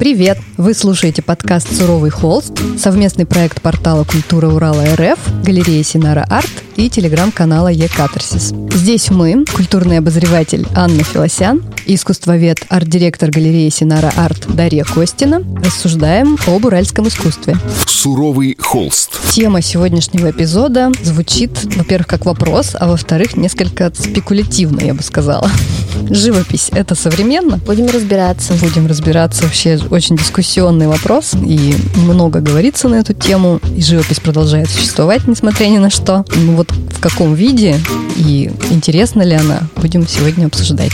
Привет! Вы слушаете подкаст «Суровый холст», совместный проект портала «Культура Урала РФ», галереи Синара Арт и телеграм-канала «Е-Катарсис». Здесь мы, культурный обозреватель Анна Филосян и искусствовед, арт-директор галереи Синара Арт Дарья Костина, рассуждаем об уральском искусстве. «Суровый холст». Тема сегодняшнего эпизода звучит, во-первых, как вопрос, а во-вторых, несколько спекулятивно, я бы сказала. Живопись — это современно? Будем разбираться. Будем разбираться. Вообще очень дискуссионный вопрос, и много говорится на эту тему, и живопись продолжает существовать, несмотря ни на что. Ну вот в каком виде и интересна ли она, будем сегодня обсуждать.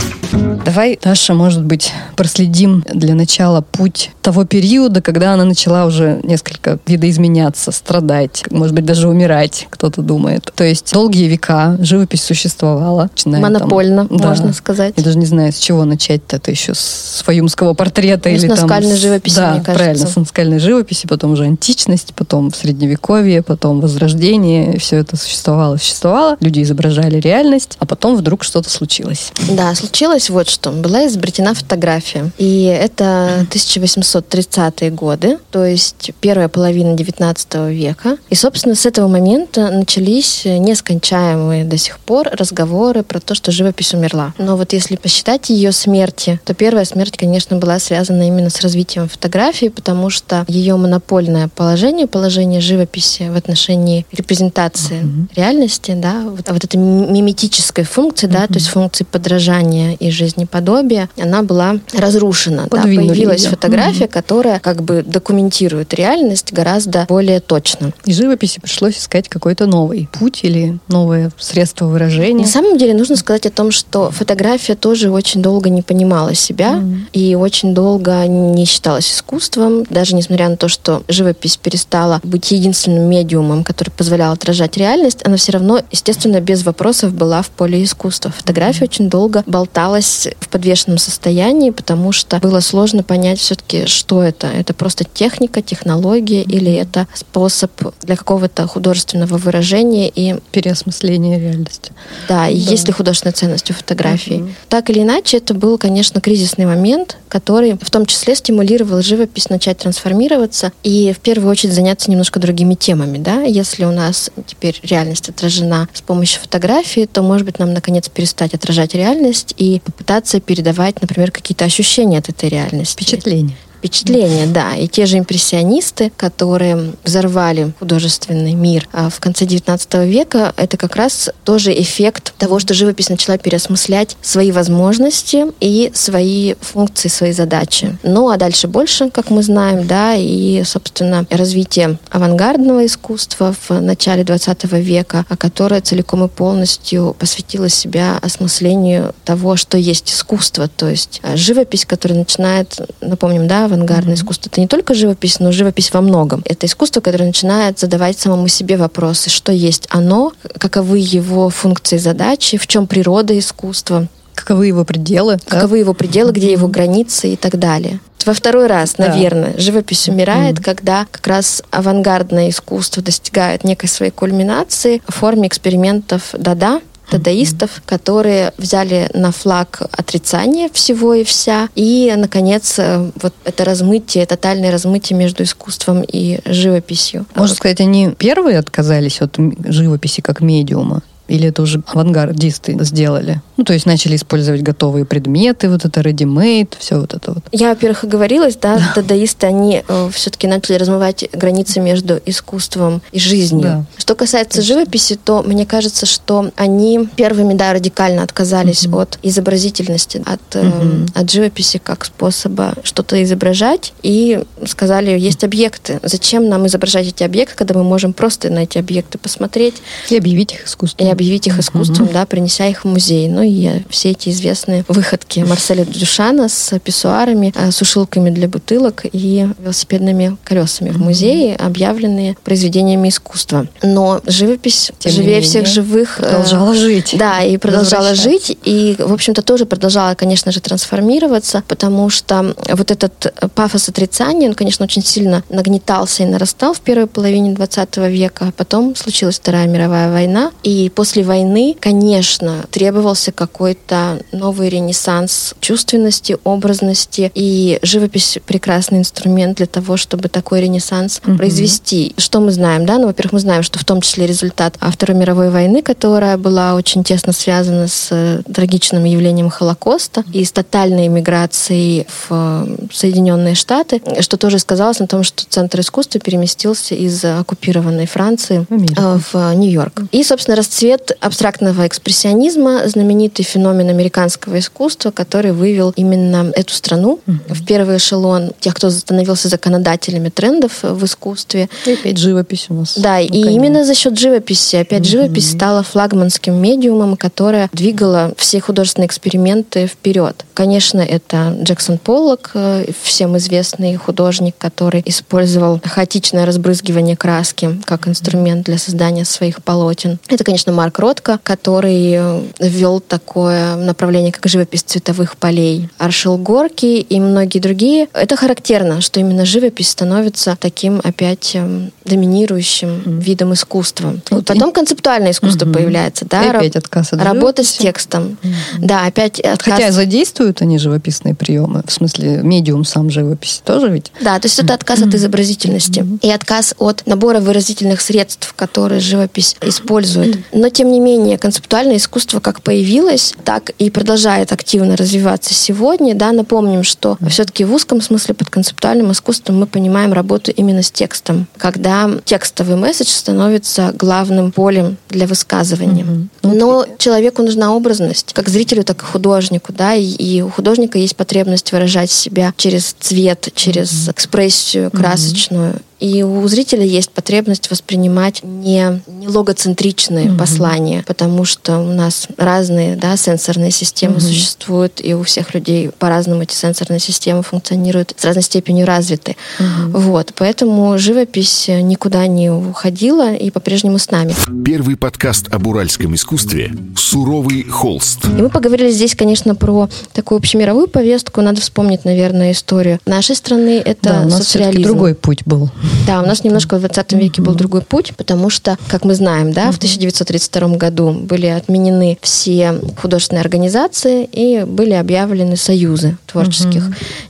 Давай, Таша, может быть, проследим для начала путь того периода, когда она начала уже несколько видоизменяться, страдать, может быть, даже умирать, кто-то думает. То есть долгие века живопись существовала. Монопольно, там, можно да, сказать. Я даже не знаю, с чего начать-то. Это еще с фаюмского портрета ну, или с наскальной живописи, да, мне кажется. правильно, с наскальной живописи, потом уже античность, потом средневековье, потом возрождение. Все это существовало, существовало. Люди изображали реальность, а потом вдруг что-то случилось. Да, случилось вот что. Была изобретена фотография. И это 1830-е годы, то есть первая половина 19 века. И, собственно, с этого момента начались нескончаемые до сих пор разговоры про то, что живопись умерла. Но вот если посчитать ее смерти, то первая смерть, конечно, была связана именно с развитием фотографии, потому что ее монопольное положение, положение живописи в отношении репрезентации mm-hmm. реальности, да, вот, вот этой миметической функции, mm-hmm. да, то есть функции подражания и жизнеподобия, она была разрушена. Да, появилась ее. фотография, mm-hmm. которая как бы документирует реальность гораздо более точно. И живописи пришлось искать какой-то новый путь или новое средство выражения. На самом деле нужно сказать о том, что фотография тоже очень долго не понимала себя mm-hmm. и очень долго не считалась искусством, даже несмотря на то, что живопись перестала быть единственным медиумом, который позволял отражать реальность, она все равно, естественно, без вопросов была в поле искусства. Фотография mm-hmm. очень долго болталась в подвешенном состоянии, потому что было сложно понять все-таки, что это. Это просто техника, технология mm-hmm. или это способ для какого-то художественного выражения и переосмысления реальности. Да, и да. есть ли художественная ценность у фотографии. Mm-hmm. Так или иначе, это был, конечно, кризисный момент, который в том числе стимулировал живопись начать трансформироваться и в первую очередь заняться немножко другими темами. Да? Если у нас теперь реальность отражена с помощью фотографии, то, может быть, нам наконец перестать отражать реальность и попытаться передавать, например, какие-то ощущения от этой реальности. Впечатления впечатление, да. И те же импрессионисты, которые взорвали художественный мир а в конце XIX века, это как раз тоже эффект того, что живопись начала переосмыслять свои возможности и свои функции, свои задачи. Ну, а дальше больше, как мы знаем, да, и, собственно, развитие авангардного искусства в начале XX века, которое целиком и полностью посвятило себя осмыслению того, что есть искусство, то есть а, живопись, которая начинает, напомним, да, авангардное mm-hmm. искусство. Это не только живопись, но живопись во многом. Это искусство, которое начинает задавать самому себе вопросы, что есть оно, каковы его функции и задачи, в чем природа искусства. Каковы его пределы? Каковы да? его пределы, где его границы и так далее. Во второй раз, да. наверное, живопись умирает, mm. когда как раз авангардное искусство достигает некой своей кульминации в форме экспериментов Дада, дадаистов, которые взяли на флаг отрицание всего и вся. И, наконец, э, вот это размытие, тотальное размытие между искусством и живописью. Можно сказать, они первые отказались от живописи как медиума? Или это уже авангардисты сделали? Ну, то есть начали использовать готовые предметы, вот это ready-made, все вот это вот. Я, во-первых, оговорилась, да, да. дадаисты, они э, все-таки начали размывать границы между искусством и жизнью. Да. Что касается Точно. живописи, то мне кажется, что они первыми, да, радикально отказались угу. от изобразительности, от, угу. э, от живописи как способа что-то изображать, и сказали, есть объекты. Зачем нам изображать эти объекты, когда мы можем просто на эти объекты посмотреть? И объявить их искусством объявить их искусством, mm-hmm. да, принеся их в музей. Ну и все эти известные выходки Марселя Дюшана с писсуарами, э, сушилками для бутылок и велосипедными колесами mm-hmm. в музее, объявленные произведениями искусства. Но живопись, Тем живее всех живых... Э, продолжала э, жить. Да, и продолжала жить, и, в общем-то, тоже продолжала, конечно же, трансформироваться, потому что вот этот пафос отрицания, он, конечно, очень сильно нагнетался и нарастал в первой половине 20 века, а потом случилась Вторая мировая война, и после после войны, конечно, требовался какой-то новый ренессанс чувственности, образности, и живопись прекрасный инструмент для того, чтобы такой ренессанс угу. произвести. Что мы знаем, да? Ну, во-первых, мы знаем, что в том числе результат Второй мировой войны, которая была очень тесно связана с э, трагичным явлением Холокоста и с тотальной иммиграцией в э, Соединенные Штаты, что тоже сказалось на том, что Центр искусства переместился из оккупированной Франции Америка. Э, в Нью-Йорк. И, собственно, расцвет абстрактного экспрессионизма, знаменитый феномен американского искусства, который вывел именно эту страну угу. в первый эшелон тех, кто становился законодателями трендов в искусстве. И опять живопись у нас. Да, и именно за счет живописи. Опять угу. живопись стала флагманским медиумом, которая двигала все художественные эксперименты вперед. Конечно, это Джексон Поллок, э, всем известный художник, который использовал хаотичное разбрызгивание краски как инструмент для создания своих полотен. Это, конечно, Марк Ротко, который э, ввел такое направление, как живопись цветовых полей. Аршил Горки и многие другие. Это характерно, что именно живопись становится таким опять эм, доминирующим mm-hmm. видом искусства. Вот Потом и... концептуальное искусство mm-hmm. появляется, да, и опять отказ от работа живописи. с текстом, mm-hmm. да, опять отказ. Хотя задействуют они живописные приемы, в смысле медиум сам живописи тоже ведь. Да, то есть это отказ mm-hmm. от изобразительности mm-hmm. и отказ от набора выразительных средств, которые живопись использует. Но тем не менее концептуальное искусство как появилось, так и продолжает активно развиваться сегодня. Да, напомним, что все-таки в узком смысле под концептуальным искусством мы понимаем работу именно с текстом, когда текстовый месседж становится главным полем для высказывания. Mm-hmm. Но человеку нужна образность, как зрителю, так и художнику, да, и, и у художника есть потребность выражать себя через цвет, через экспрессию красочную. И у зрителя есть потребность воспринимать не, не логоцентричные mm-hmm. послания, потому что у нас разные да, сенсорные системы mm-hmm. существуют, и у всех людей по-разному эти сенсорные системы функционируют, с разной степенью развиты. Mm-hmm. Вот, поэтому живопись никуда не уходила и по-прежнему с нами. Первый подкаст об уральском искусстве «Суровый холст». И мы поговорили здесь, конечно, про такую общемировую повестку. Надо вспомнить, наверное, историю нашей страны. Это да, у нас социализм. другой путь был. Да, у нас немножко в 20 веке был другой путь, потому что, как мы знаем, да, в 1932 году были отменены все художественные организации и были объявлены союзы творческих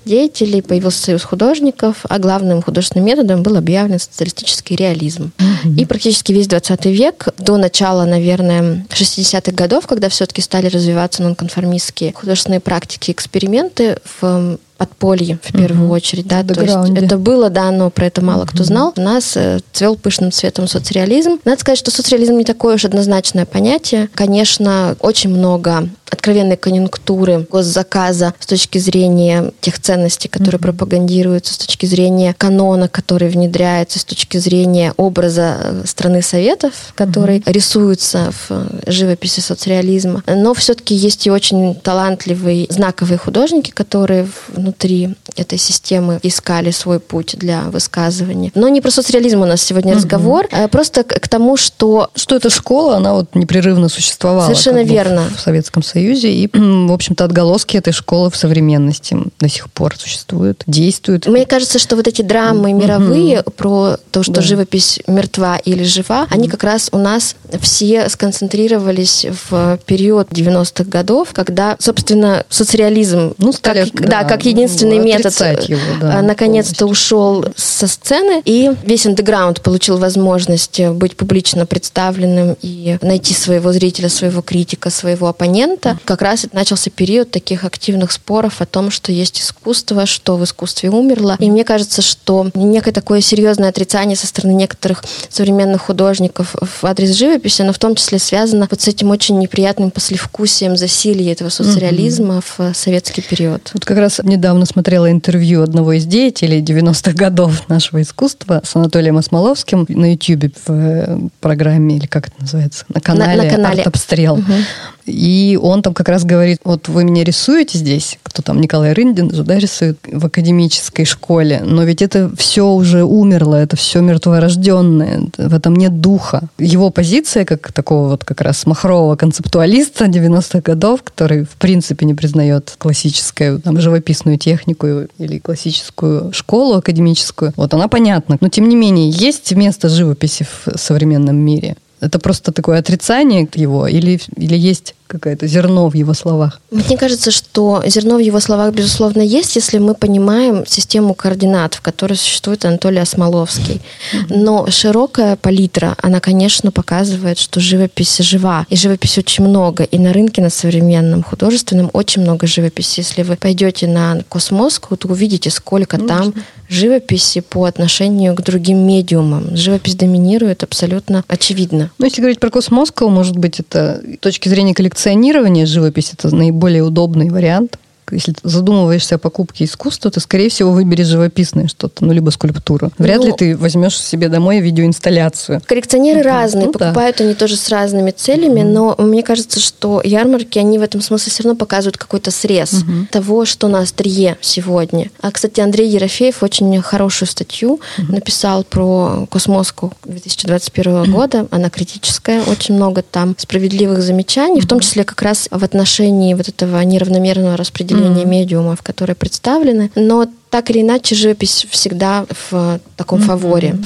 деятелей, появился союз художников, а главным художественным методом был объявлен социалистический реализм. И практически весь 20 век, до начала, наверное, 60-х годов, когда все-таки стали развиваться нонконформистские художественные практики, эксперименты в подполье в первую угу. очередь, да, то есть это было, да, но про это мало угу. кто знал. У нас э, цвел пышным цветом соцреализм. Надо сказать, что соцреализм не такое уж однозначное понятие. Конечно, очень много откровенной конъюнктуры госзаказа с точки зрения тех ценностей, которые mm-hmm. пропагандируются, с точки зрения канона, который внедряется, с точки зрения образа э, страны Советов, который mm-hmm. рисуется в э, живописи соцреализма. Но все-таки есть и очень талантливые, знаковые художники, которые внутри этой системы искали свой путь для высказывания. Но не про соцреализм у нас сегодня mm-hmm. разговор, а просто к тому, что... Что эта школа, она вот непрерывно существовала. Совершенно верно. В Советском Союзе и, в общем-то, отголоски этой школы в современности до сих пор существуют, действуют. Мне кажется, что вот эти драмы мировые mm-hmm. про то, что да. живопись мертва или жива, mm-hmm. они как раз у нас все сконцентрировались в период 90-х годов, когда, собственно, соцреализм, ну, стали, как, да, да, как единственный метод, его, да, наконец-то ушел со сцены, и весь андеграунд получил возможность быть публично представленным и найти своего зрителя, своего критика, своего оппонента, как раз начался период таких активных споров о том, что есть искусство, что в искусстве умерло. И мне кажется, что некое такое серьезное отрицание со стороны некоторых современных художников в адрес живописи, оно в том числе связано вот с этим очень неприятным послевкусием засилия этого соцреализма mm-hmm. в советский период. Вот как раз недавно смотрела интервью одного из деятелей 90-х годов нашего искусства с Анатолием Осмоловским на YouTube в э, программе, или как это называется, на канале, на, на канале. «Арт-обстрел». Угу. И он там как раз говорит, вот вы меня рисуете здесь, кто там, Николай Рындин же, да, рисует в академической школе, но ведь это все уже умерло, это все мертворожденное, в этом нет духа. Его позиция, как такого вот как раз махрового концептуалиста 90-х годов, который в принципе не признает классическую там, живописную технику или классическую школу академическую, вот она понятна. Но тем не менее, есть место живописи в современном мире Это просто такое отрицание его или, или есть какое-то зерно в его словах? Мне кажется, что зерно в его словах, безусловно, есть, если мы понимаем систему координат, в которой существует Анатолий Осмоловский. Но широкая палитра, она, конечно, показывает, что живопись жива. И живописи очень много. И на рынке, на современном художественном, очень много живописи. Если вы пойдете на Космоску, то увидите, сколько ну, там живописи по отношению к другим медиумам. Живопись доминирует абсолютно очевидно. Ну, если говорить про Cosmoscow, может быть, это с точки зрения коллекционирования живопись это наиболее удобный вариант если задумываешься о покупке искусства, ты, скорее всего, выберешь живописное что-то, ну, либо скульптуру. Вряд ну, ли ты возьмешь себе домой видеоинсталляцию. Коллекционеры uh-huh. разные, ну, покупают да. они тоже с разными целями, но мне кажется, что ярмарки, они в этом смысле все равно показывают какой-то срез uh-huh. того, что на острие сегодня. А, кстати, Андрей Ерофеев очень хорошую статью uh-huh. написал про Cosmoscow 2021 uh-huh. года. Она критическая, очень много там справедливых замечаний, uh-huh. в том числе как раз в отношении вот этого неравномерного распределения определение медиумов, которые представлены, но так или иначе живопись всегда в таком фаворе.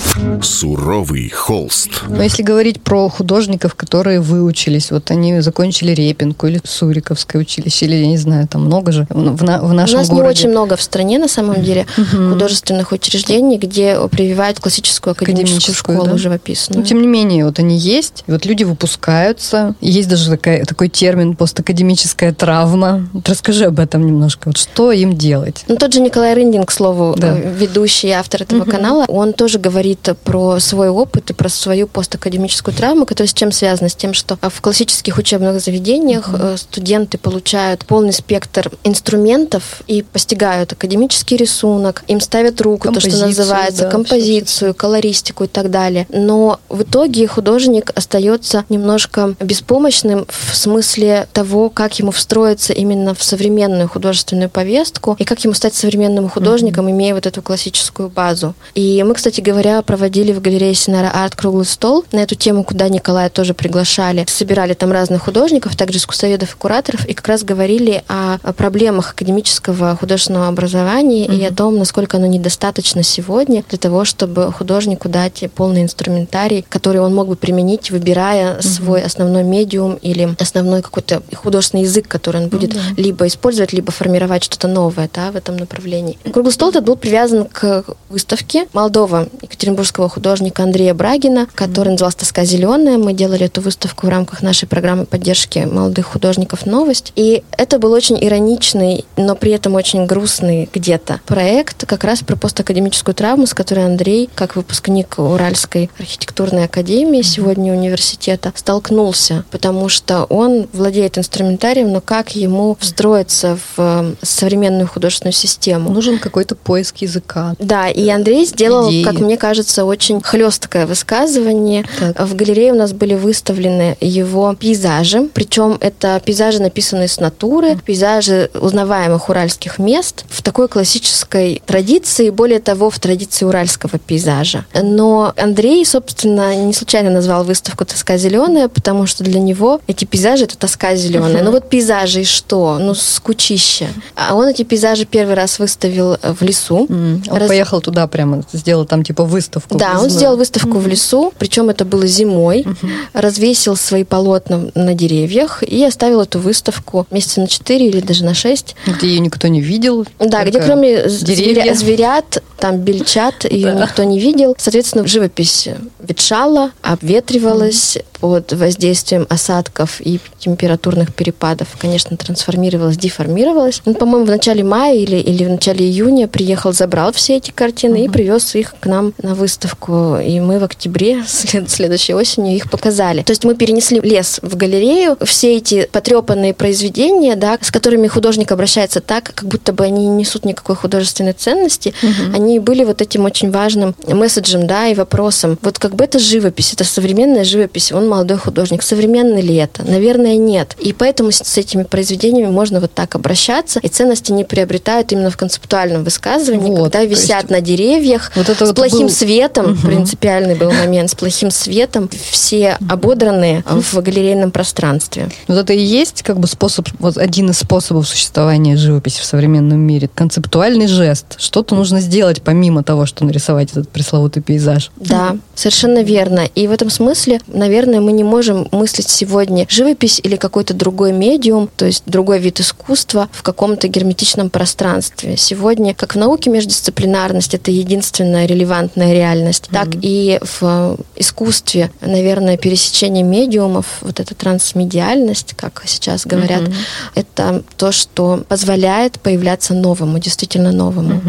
Суровый холст. Но если говорить про художников, которые выучились, вот они закончили Репинку или Суриковское училище, или я не знаю, там много же в, на, в нашем У нас городе. не очень много в стране, на самом деле, угу. художественных учреждений, где прививают классическую академическую, академическую школу да? живописную. Но тем не менее, вот они есть, вот люди выпускаются. Есть даже такая, такой термин постакадемическая травма. Вот расскажи об этом немножко. Вот что им делать? Ну, тот же Николай Рындин Рубин, к слову, да. Э, ведущий автор этого угу. канала, он тоже говорит про свой опыт и про свою постакадемическую травму, которая с чем связана? С тем, что в классических учебных заведениях угу. студенты получают полный спектр инструментов и постигают академический рисунок, им ставят руку, то, что называется, да, композицию, колористику и так далее. Но в итоге художник остается немножко беспомощным в смысле того, как ему встроиться именно в современную художественную повестку и как ему стать современным художником художником, имея вот эту классическую базу. И мы, кстати говоря, проводили в галерее Синара Арт круглый стол на эту тему, куда Николая тоже приглашали. Собирали там разных художников, также искусствоведов и кураторов, и как раз говорили о, о проблемах академического художественного образования mm-hmm. и о том, насколько оно недостаточно сегодня для того, чтобы художнику дать полный инструментарий, который он мог бы применить, выбирая mm-hmm. свой основной медиум или основной какой-то художественный язык, который он будет mm-hmm. либо использовать, либо формировать что-то новое да, в этом направлении. Круглый стол этот был привязан к выставке молодого екатеринбургского художника Андрея Брагина, который назывался «Тоска зеленая». Мы делали эту выставку в рамках нашей программы поддержки молодых художников «Новость». И это был очень ироничный, но при этом очень грустный где-то проект как раз про постакадемическую травму, с которой Андрей, как выпускник Уральской архитектурной академии, сегодня университета, столкнулся, потому что он владеет инструментарием, но как ему встроиться в э, современную художественную систему? Нужен какой-то поиск языка. Да, и Андрей сделал, идеи. как мне кажется, очень хлесткое высказывание. Так. В галерее у нас были выставлены его пейзажи, причем это пейзажи, написанные с натуры, пейзажи узнаваемых уральских мест в такой классической традиции, более того, в традиции уральского пейзажа. Но Андрей, собственно, не случайно назвал выставку «Тоска зеленая», потому что для него эти пейзажи — это тоска зеленая. Ну вот пейзажи и что? Ну, скучище. А он эти пейзажи первый раз выставил в лесу. Mm. Он Раз... поехал туда прямо, сделал там типа выставку. Да, он сделал выставку mm. в лесу, причем это было зимой, mm-hmm. развесил свои полотна на деревьях и оставил эту выставку месяца на 4 или даже на 6. Где ее никто не видел. Да, где кроме деревья. зверят, там бельчат, ее да. никто не видел. Соответственно, живопись ветшала, обветривалась mm. под воздействием осадков и температурных перепадов, конечно, трансформировалась, деформировалась. Он, по-моему, в начале мая или, или в начале июня приехал, забрал все эти картины uh-huh. и привез их к нам на выставку. И мы в октябре след- следующей осенью их показали. То есть мы перенесли лес в галерею. Все эти потрепанные произведения, да, с которыми художник обращается так, как будто бы они не несут никакой художественной ценности, uh-huh. они были вот этим очень важным месседжем, да, и вопросом. Вот как бы это живопись, это современная живопись, он молодой художник. Современный ли это? Наверное, нет. И поэтому с этими произведениями можно вот так обращаться, и ценности не приобретают именно в концептуальном принципиальном высказывании, Вот, когда висят есть на деревьях вот это с вот плохим был- светом, Мгм. принципиальный был момент, с плохим светом, все ободранные в галерейном пространстве. Вот это и есть как бы способ, вот один из способов существования живописи в современном мире. Концептуальный жест. Что-то нужно сделать помимо того, что нарисовать этот пресловутый пейзаж. Да, совершенно верно. И в этом смысле, наверное, мы не можем мыслить сегодня живопись или какой-то другой медиум, то есть другой вид искусства в каком-то герметичном пространстве. Сегодня, как в науке междисциплинарность, это единственная релевантная реальность, так и в искусстве, наверное, пересечение медиумов, вот эта трансмедиальность, как сейчас говорят, Мгм. это то, что позволяет появляться новому, действительно новому.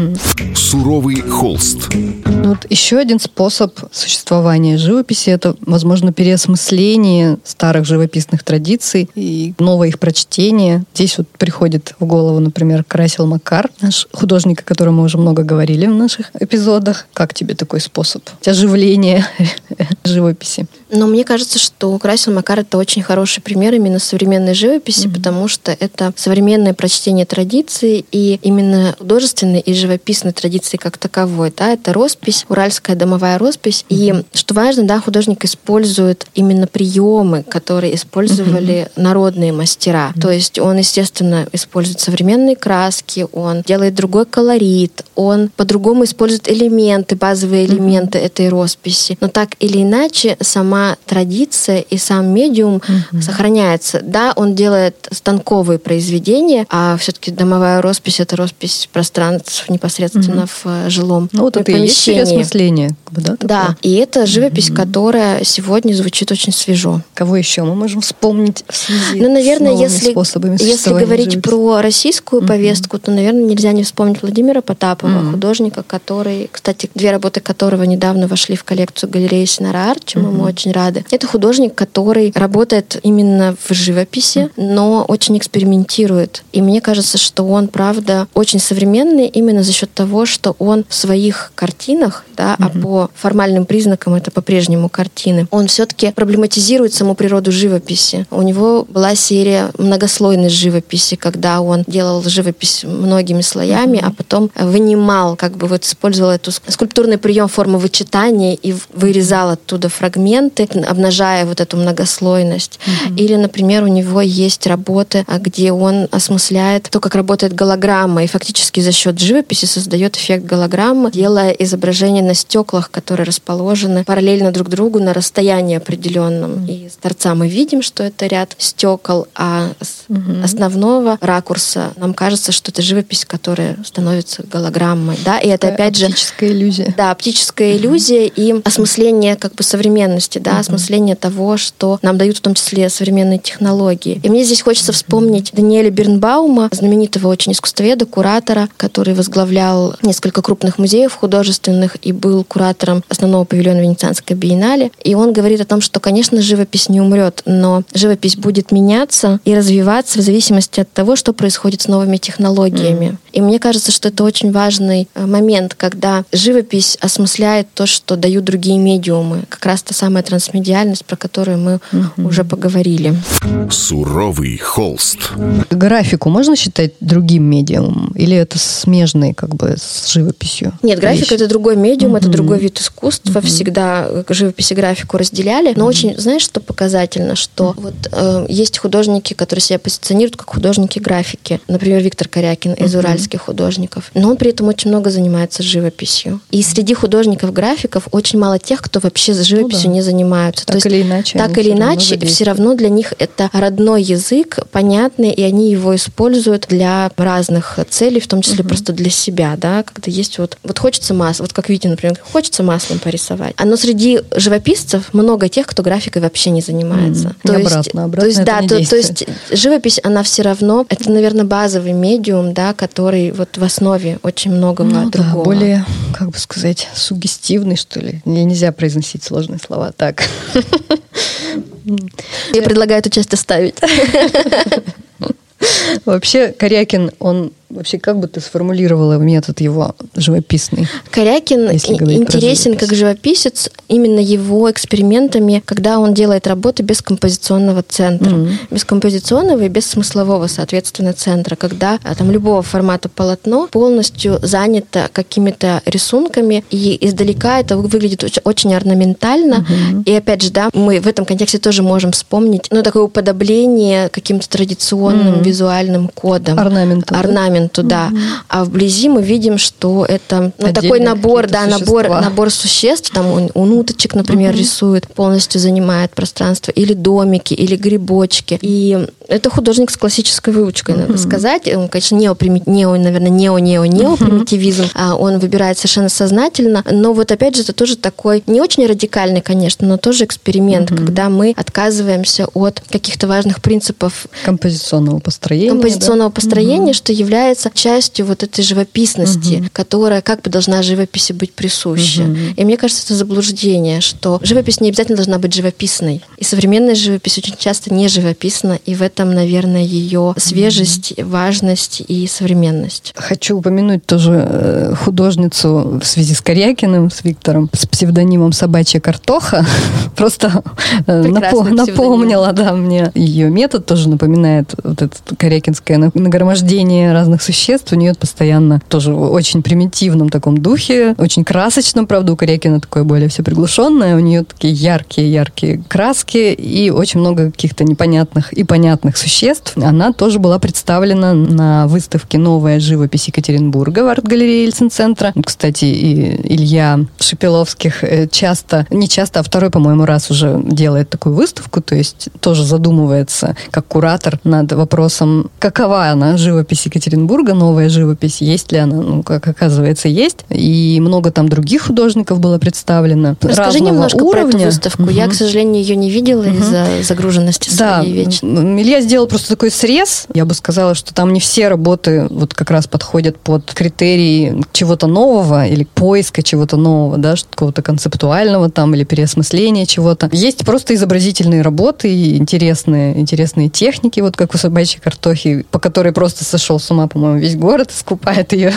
Суровый холст. Ну, вот еще один способ существования живописи это, возможно, переосмысление старых живописных традиций и новое их прочтение. Здесь вот приходит в голову, например, Красил Макар, наш художник, о котором мы уже много говорили в наших эпизодах. Как тебе такой способ оживления живописи? Но мне кажется, что Красил Макар это очень хороший пример именно современной живописи, потому что это современное прочтение традиции и именно художественной и живописной традиции как таковой. Да, это роспись, уральская домовая роспись. И что важно, да, художник использует именно приемы, которые использовали народные мастера. То есть он, естественно, использует современные краски, он делает другой колорит, он по-другому использует элементы, базовые элементы этой росписи. Но так или иначе, сама традиция и сам медиум сохраняется. Да, он делает станковые произведения, а все-таки домовая роспись это роспись пространств непосредственно в э, жилом Ну, вот это и есть помещении. переосмысление. да, такое? Да, и это живопись, которая сегодня звучит очень свежо. Кого еще мы можем вспомнить в связи Ну, наверное, с если, способами если говорить живописи? про российскую повестку, то, наверное, нельзя не вспомнить Владимира Потапова, Мгм. художника, который, кстати, две работы которого недавно вошли в коллекцию галереи Синара Арт, чему мы очень рады. Это художник, который работает именно в живописи, но очень экспериментирует. И мне кажется, что он, правда, очень современный именно за счет того, что он в своих картинах, да, а по формальным признакам это по-прежнему картины, он все-таки проблематизирует саму природу живописи. У него была серия многослойной живописи, когда он делал живопись многими слоями, а потом вынимал, как бы вот использовал эту ск- скульптурный прием формы вычитания и вырезал оттуда фрагменты, обнажая вот эту многослойность. Или, например, у него есть работы, а, где он осмысляет то, как работает голограмма, и фактически за счет живописи создает эффект голограммы, делая изображения на стеклах, которые расположены параллельно друг другу на расстоянии определенном. И с торца мы видим, что это ряд стекол, а с основного ракурса нам кажется, что это живопись, которая становится голограммой. Да? И это Такая опять же оптическая иллюзия. да, оптическая иллюзия и осмысление как бы современности, да, осмысление того, что нам дают в том числе современные технологии. И мне здесь хочется вспомнить Даниэля Бернбаума, знаменитого очень искусствоведа, куратора, который возглавлял несколько крупных музеев художественных и был куратором основного павильона Венецианской биеннале. И он говорит о том, что, конечно, живопись не умрет, но живопись будет меняться и развиваться в зависимости от того, что происходит с новыми технологиями. И мне кажется, что это очень важный э, момент, когда живопись осмысляет то, что дают другие медиумы. Как раз та самая трансмедиальность, про которую мы уже поговорили. Суровый холст. Графику можно считать другим медиумом? Или это смежный как бы с живописью? Нет, графика вещи? это другой медиум, это другой вид искусства. Всегда э, живопись и графику разделяли. Но очень, знаешь, что показательно, что вот э, есть художники, которые себя позиционируют как художники графики. Например, Виктор Корякин из уральских художников. Но он при этом очень много занимается живописью. И среди художников-графиков очень мало тех, кто вообще с живописью да. не занимаются. Так или иначе Так или равно иначе, все задействуют. равно для них это родной язык, понятный, и они его используют для разных целей, в том числе просто для себя, да, когда есть вот, вот хочется маслом, вот как Витя, например, хочется маслом порисовать. А но среди живописцев много тех, кто графикой вообще не занимается. Мгм. И обратно, обратно то есть, да, то, то есть живопись, она все равно, это, наверное, базовый медиум, да, который вот в основе очень многого Ну да, другого. более, как бы сказать, сугестивный, что ли. Мне нельзя произносить сложные слова так. Я предлагаю эту часть оставить. Вообще, Корякин, он Вообще, как бы ты сформулировала метод его живописный? Корякин интересен как живописец именно его экспериментами, когда он делает работы без композиционного центра. Mm-hmm. Без композиционного и без смыслового, соответственно, центра. Когда а, там любого формата полотно полностью занято какими-то рисунками, и издалека это выглядит очень орнаментально. Mm-hmm. И опять же, да, мы в этом контексте тоже можем вспомнить, ну, такое уподобление каким-то традиционным mm-hmm. визуальным кодом. Орнаменту. Орнаменту, да. Mm-hmm. А вблизи мы видим, что это ну, такой набор, да, набор, набор существ. Там он, он уточек, например, mm-hmm. рисует, полностью занимает пространство. Или домики, или грибочки. И это художник с классической выучкой, надо сказать. Он, конечно, неоприми... нео, наверное, нео-нео-нео-примитивизм. Mm-hmm. Он выбирает совершенно сознательно. Но вот опять же, это тоже такой не очень радикальный, конечно, но тоже эксперимент, когда мы отказываемся от каких-то важных принципов композиционного построения. Композиционного да? построения, что является частью вот этой живописности, которая как бы должна живописи быть присуща. И мне кажется, это заблуждение, что живопись не обязательно должна быть живописной. И современная живопись очень часто не живописна, и в этом, наверное, ее свежесть, важность и современность. Хочу упомянуть тоже э, художницу в связи с Корякиным, с Виктором, с псевдонимом «Собачья картоха». Просто э, напом- напомнила да, мне ее метод, тоже напоминает вот это корякинское нагромождение разных существ. У нее постоянно тоже в очень примитивном таком духе, очень красочном, правда, у Корякина такое более все приглушенное, у нее такие яркие-яркие краски и очень много каких-то непонятных и понятных существ. Она тоже была представлена на выставке «Новая живопись Екатеринбурга» в арт-галерее Ельцин-центра. Кстати, и Илья Шепеловских э, часто, не часто, а второй, по-моему, раз уже делает такую выставку, то есть тоже задумывается как куратор над вопросом, какова она, живопись Екатеринбурга, новая живопись, есть ли она, ну, как оказывается, есть. И много там других художников было представлено. Расскажи немножко уровня. про эту выставку. Угу. Я, к сожалению, ее не видела угу. из-за загруженности да. своей вечно. Илья сделал просто такой срез. Я бы сказала, что там не все работы вот как раз подходят под критерии чего-то нового или поиска чего-то нового, да, какого-то концептуального там или переосмысления чего-то. Есть просто изобразительные работы, интересные, интересные техники, вот как у собачьей картохи, по которой просто сошел с ума, по-моему, весь город, скупает ее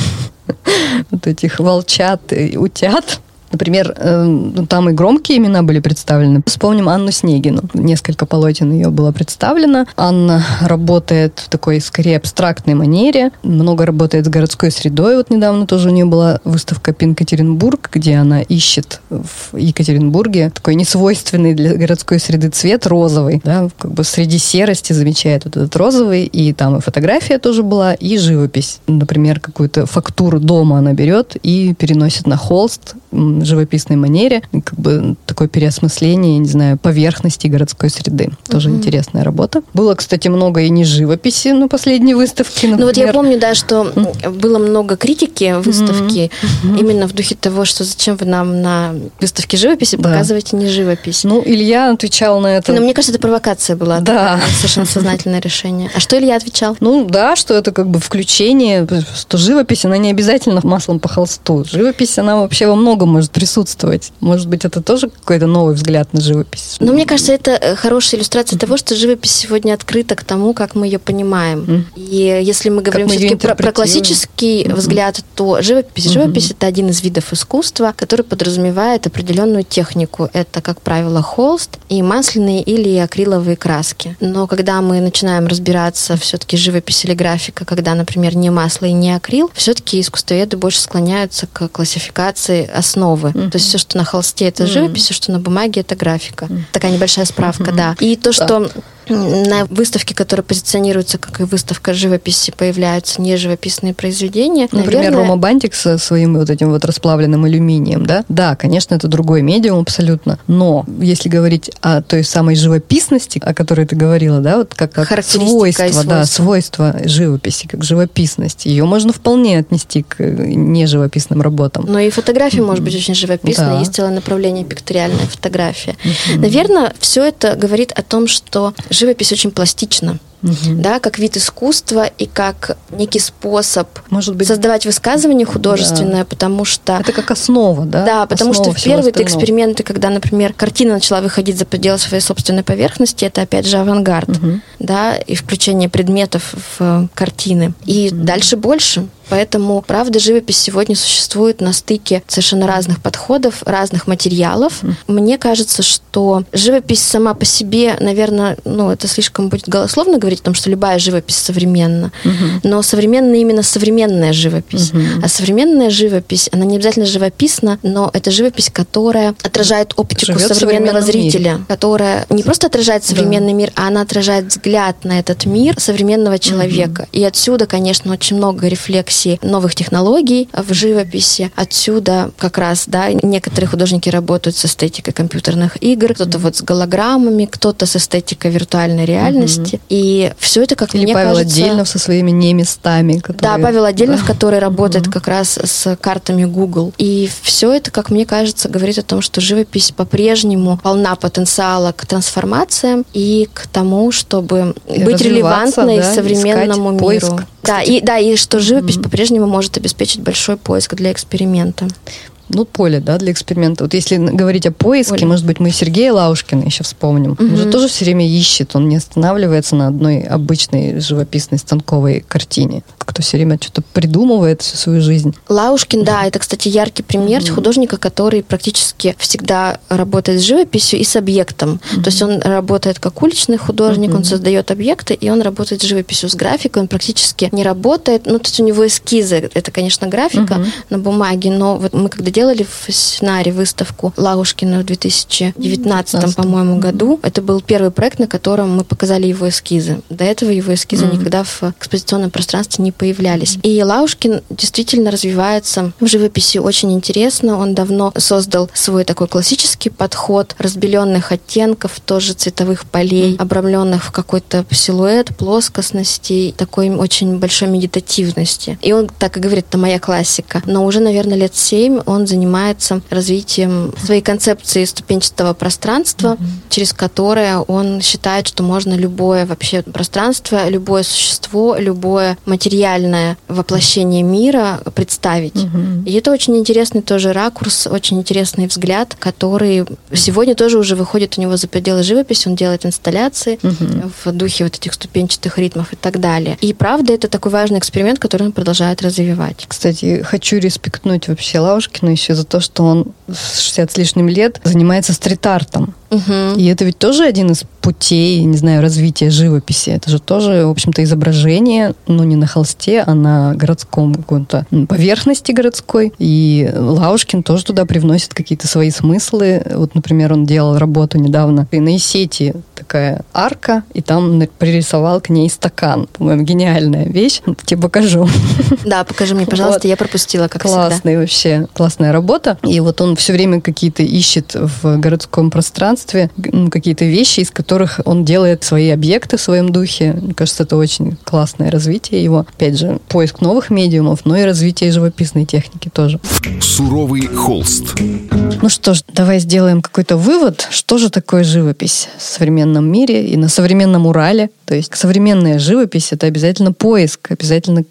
вот этих волчат и утят. Например, э, там и громкие имена были представлены. Вспомним Анну Снегину. Несколько полотен ее было представлено. Анна работает в такой, скорее, абстрактной манере. Много работает с городской средой. Вот недавно тоже у нее была выставка Пинкатеринбург, где она ищет в Екатеринбурге такой несвойственный для городской среды цвет розовый. Да, как бы среди серости замечает вот этот розовый. И там и фотография тоже была, и живопись. Например, какую-то фактуру дома она берет и переносит на холст живописной манере, как бы такое переосмысление, не знаю, поверхности городской среды. Тоже mm-hmm. интересная работа. Было, кстати, много и не живописи на последней выставке. Например. Ну вот я помню, да, что mm-hmm. было много критики выставки mm-hmm. именно в духе того, что зачем вы нам на выставке живописи да. показываете не живопись. Ну, Илья отвечал на это. Но мне кажется, это провокация была. Да. Совершенно сознательное решение. А что Илья отвечал? Ну, да, что это как бы включение, что живопись, она не обязательно маслом по холсту. Живопись, она вообще во многом может присутствовать. Может быть, это тоже какой-то новый взгляд на живопись? Ну, мне кажется, это э, хорошая иллюстрация mm-hmm. того, что живопись сегодня открыта к тому, как мы ее понимаем. Mm-hmm. И если мы говорим все-таки про, про классический mm-hmm. взгляд, то живопись, живопись это один из видов искусства, который подразумевает определенную технику. Это, как правило, холст и масляные или акриловые краски. Но когда мы начинаем разбираться все-таки живопись или графика, когда, например, не масло и не акрил, все-таки искусствоведы больше склоняются к классификации основы. Mm-hmm. То есть все, что на холсте, это mm-hmm. живопись, все, что на бумаге, это графика. Mm-hmm. Такая небольшая справка, mm-hmm. да. И то, что на выставке, которая позиционируется как и выставка живописи, появляются неживописные произведения. Например, Наверное... Рома Бантик со своим вот этим вот расплавленным алюминием, да? Да, конечно, это другой медиум абсолютно, но если говорить о той самой живописности, о которой ты говорила, да, вот как, как свойство, свойства. да, свойство живописи, как живописность, ее можно вполне отнести к неживописным работам. Но и фотография mm-hmm. может быть очень живописной, да. есть целое направление пикториальная фотография. Mm-hmm. Наверное, все это говорит о том, что живопись очень пластична. угу. да, как вид искусства и как некий способ Может быть, создавать высказывание художественное, да. потому что... Это как основа, да? Да, потому основа что первые эксперименты, когда, например, картина начала выходить за пределы своей собственной поверхности, это опять же авангард, угу. да, и включение предметов в картины. И угу. дальше больше. Поэтому, правда, живопись сегодня существует на стыке совершенно разных подходов, разных материалов. Мне кажется, что живопись сама по себе, наверное, ну, это слишком будет голословно говорить о том, что любая живопись современна. Угу. Но современная именно современная живопись. Угу. А современная живопись, она не обязательно живописна, но это живопись, которая отражает оптику Живет современного зрителя, мире. которая не просто отражает современный да. мир, а она отражает взгляд на этот мир современного человека. Угу. И отсюда, конечно, очень много рефлексий версии новых технологий в живописи. Отсюда как раз, да, некоторые художники работают с эстетикой компьютерных игр, кто-то вот с голограммами, кто-то с эстетикой виртуальной реальности. Угу. И все это, как Или мне Павел кажется... Отдельнов со своими неместами. Которые... Да, Павел Отдельнов, который работает угу. как раз с картами Google. И все это, как мне кажется, говорит о том, что живопись по-прежнему полна потенциала к трансформациям и к тому, чтобы и быть релевантной да, современному миру. Поиск. Да, и, да, и что живопись. По-прежнему может обеспечить большой поиск для эксперимента ну, поле, да, для эксперимента. Вот если говорить о поиске, поле. может быть, мы Сергея Лаушкина еще вспомним. Угу. Он же тоже все время ищет, он не останавливается на одной обычной живописной станковой картине. Кто все время что-то придумывает всю свою жизнь. Лаушкин, да, это, кстати, яркий пример угу. художника, который практически всегда работает с живописью и с объектом. Угу. То есть он работает как уличный художник, угу. он создает объекты, и он работает с живописью, с графикой, он практически не работает. Ну, то есть у него эскизы, это, конечно, графика угу. на бумаге, но вот мы когда делали в сценарии выставку Лаушкина в 2019, по-моему, году. Это был первый проект, на котором мы показали его эскизы. До этого его эскизы mm-hmm. никогда в экспозиционном пространстве не появлялись. И Лаушкин действительно развивается в живописи очень интересно. Он давно создал свой такой классический подход разбеленных оттенков, тоже цветовых полей, обрамленных в какой-то силуэт, плоскостности, такой очень большой медитативности. И он так и говорит, это моя классика. Но уже, наверное, лет семь он занимается развитием своей концепции ступенчатого пространства, mm-hmm. через которое он считает, что можно любое вообще пространство, любое существо, любое материальное воплощение мира представить. Mm-hmm. И это очень интересный тоже ракурс, очень интересный взгляд, который сегодня тоже уже выходит у него за пределы живописи, он делает инсталляции mm-hmm. в духе вот этих ступенчатых ритмов и так далее. И правда, это такой важный эксперимент, который он продолжает развивать. Кстати, хочу респектнуть вообще Лаушкина еще за то, что он с 60 с лишним лет занимается стрит-артом. Угу. И это ведь тоже один из путей, не знаю, развития живописи. Это же тоже, в общем-то, изображение, но не на холсте, а на городском каком-то поверхности городской. И Лаушкин тоже туда привносит какие-то свои смыслы. Вот, например, он делал работу недавно и на сети такая арка, и там пририсовал к ней стакан. По-моему, гениальная вещь. Тебе покажу. Да, покажи мне, пожалуйста, вот. я пропустила, как Классный всегда. вообще, классная работа. И вот он все время какие-то ищет в городском пространстве какие-то вещи, из которых он делает свои объекты в своем духе. Мне кажется, это очень классное развитие его. Опять же, поиск новых медиумов, но и развитие живописной техники тоже. Суровый холст. Ну что ж, давай сделаем какой-то вывод, что же такое живопись в современном мире и на современном Урале. То есть современная живопись — это обязательно поиск, обязательно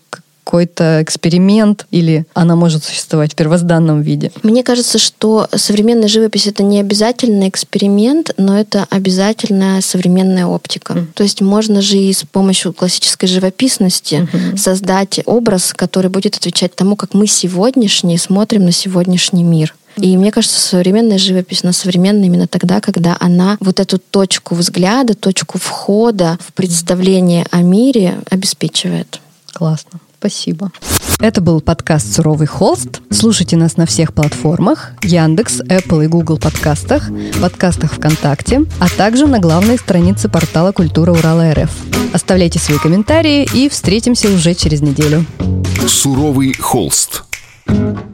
какой-то эксперимент, или она может существовать в первозданном виде? Мне кажется, что современная живопись это не обязательно эксперимент, но это обязательная современная оптика. Mm. То есть можно же и с помощью классической живописности mm-hmm. создать образ, который будет отвечать тому, как мы сегодняшние смотрим на сегодняшний мир. И мне кажется, современная живопись, она современная именно тогда, когда она вот эту точку взгляда, точку входа в представление о мире обеспечивает. Классно. Спасибо. Это был подкаст «Суровый холст». Слушайте нас на всех платформах Яндекс, Apple и Google подкастах, подкастах ВКонтакте, а также на главной странице портала «Культура Урала РФ». Оставляйте свои комментарии и встретимся уже через неделю. «Суровый холст». thank you